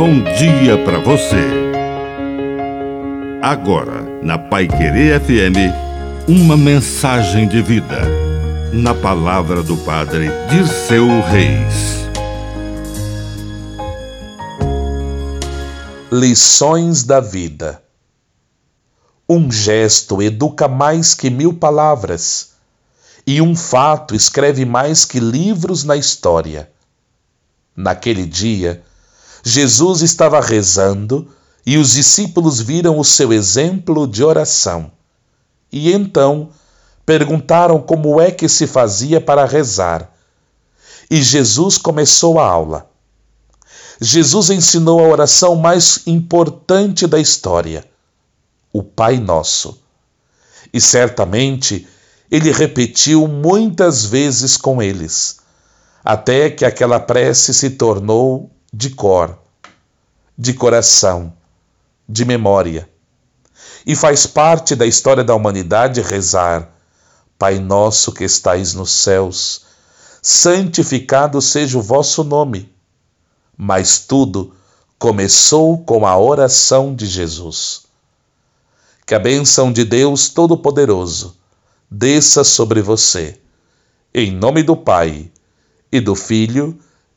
bom dia para você. Agora, na Pai Querer FM, uma mensagem de vida. Na palavra do Padre Dirceu Reis. Lições da vida. Um gesto educa mais que mil palavras, e um fato escreve mais que livros na história. Naquele dia, Jesus estava rezando e os discípulos viram o seu exemplo de oração. E então perguntaram como é que se fazia para rezar. E Jesus começou a aula. Jesus ensinou a oração mais importante da história, o Pai Nosso. E certamente ele repetiu muitas vezes com eles, até que aquela prece se tornou de cor, de coração, de memória. E faz parte da história da humanidade rezar: Pai nosso que estais nos céus, santificado seja o vosso nome. Mas tudo começou com a oração de Jesus. Que a bênção de Deus Todo-Poderoso desça sobre você. Em nome do Pai, e do Filho,